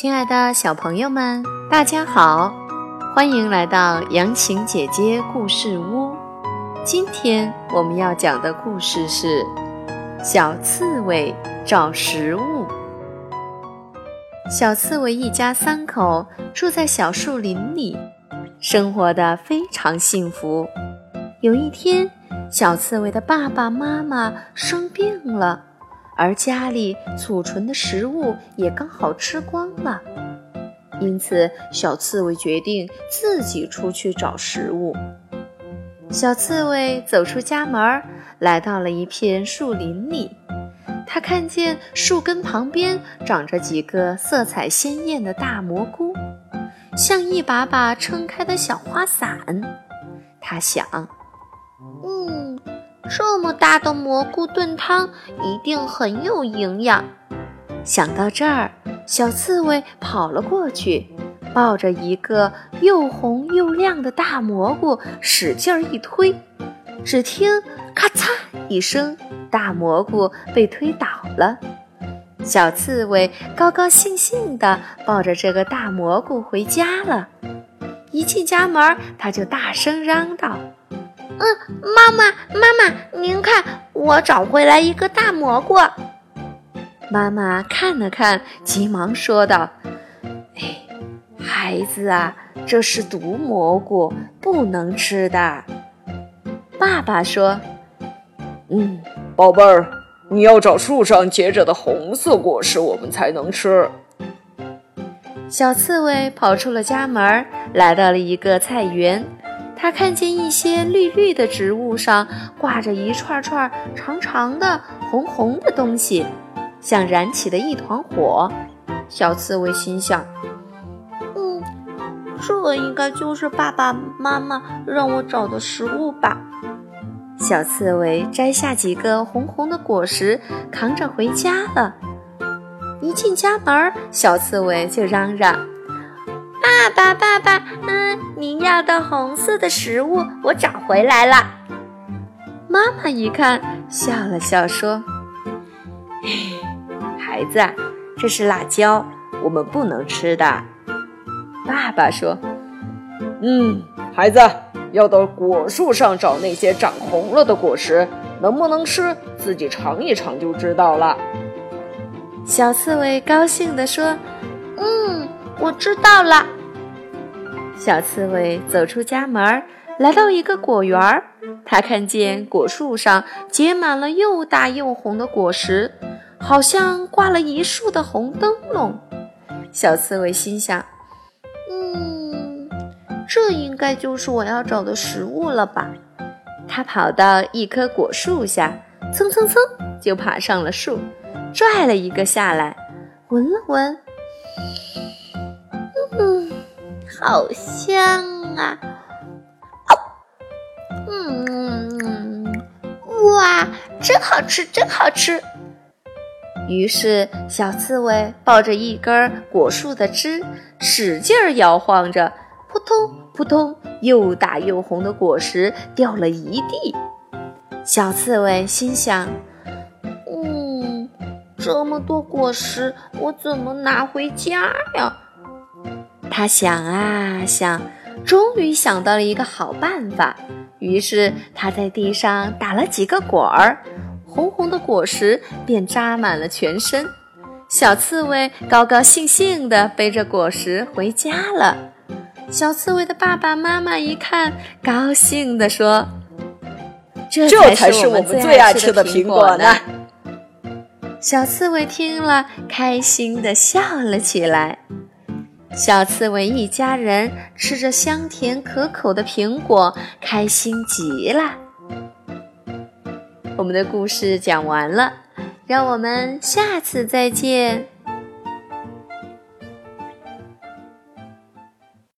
亲爱的小朋友们，大家好，欢迎来到杨晴姐姐故事屋。今天我们要讲的故事是《小刺猬找食物》。小刺猬一家三口住在小树林里，生活的非常幸福。有一天，小刺猬的爸爸妈妈生病了。而家里储存的食物也刚好吃光了，因此小刺猬决定自己出去找食物。小刺猬走出家门，来到了一片树林里。它看见树根旁边长着几个色彩鲜艳的大蘑菇，像一把把撑开的小花伞。它想，嗯。这么大的蘑菇炖汤一定很有营养。想到这儿，小刺猬跑了过去，抱着一个又红又亮的大蘑菇，使劲一推。只听“咔嚓”一声，大蘑菇被推倒了。小刺猬高高兴兴地抱着这个大蘑菇回家了。一进家门，他就大声嚷道。嗯，妈妈，妈妈，您看，我找回来一个大蘑菇。妈妈看了看，急忙说道：“哎，孩子啊，这是毒蘑菇，不能吃的。”爸爸说：“嗯，宝贝儿，你要找树上结着的红色果实，我们才能吃。”小刺猬跑出了家门，来到了一个菜园。他看见一些绿绿的植物上挂着一串串长长的红红的东西，像燃起的一团火。小刺猬心想：“嗯，这应该就是爸爸妈妈让我找的食物吧。”小刺猬摘下几个红红的果实，扛着回家了。一进家门，小刺猬就嚷嚷。爸爸，爸爸，嗯，您要的红色的食物我找回来了。妈妈一看，笑了笑说：“孩子，这是辣椒，我们不能吃的。”爸爸说：“嗯，孩子，要到果树上找那些长红了的果实，能不能吃，自己尝一尝就知道了。”小刺猬高兴地说：“嗯，我知道了。”小刺猬走出家门，来到一个果园儿。他看见果树上结满了又大又红的果实，好像挂了一树的红灯笼。小刺猬心想：“嗯，这应该就是我要找的食物了吧？”它跑到一棵果树下，蹭蹭蹭就爬上了树，拽了一个下来，闻了闻。好香啊！哦，嗯，哇，真好吃，真好吃。于是，小刺猬抱着一根果树的枝，使劲摇晃着，扑通扑通，又大又红的果实掉了一地。小刺猬心想：“嗯，这么多果实，我怎么拿回家呀？”他想啊想，终于想到了一个好办法。于是他在地上打了几个滚儿，红红的果实便扎满了全身。小刺猬高高兴兴地背着果实回家了。小刺猬的爸爸妈妈一看，高兴地说：“这才是我们最爱吃的苹果呢！”小刺猬听了，开心地笑了起来。小刺猬一家人吃着香甜可口的苹果，开心极了。我们的故事讲完了，让我们下次再见。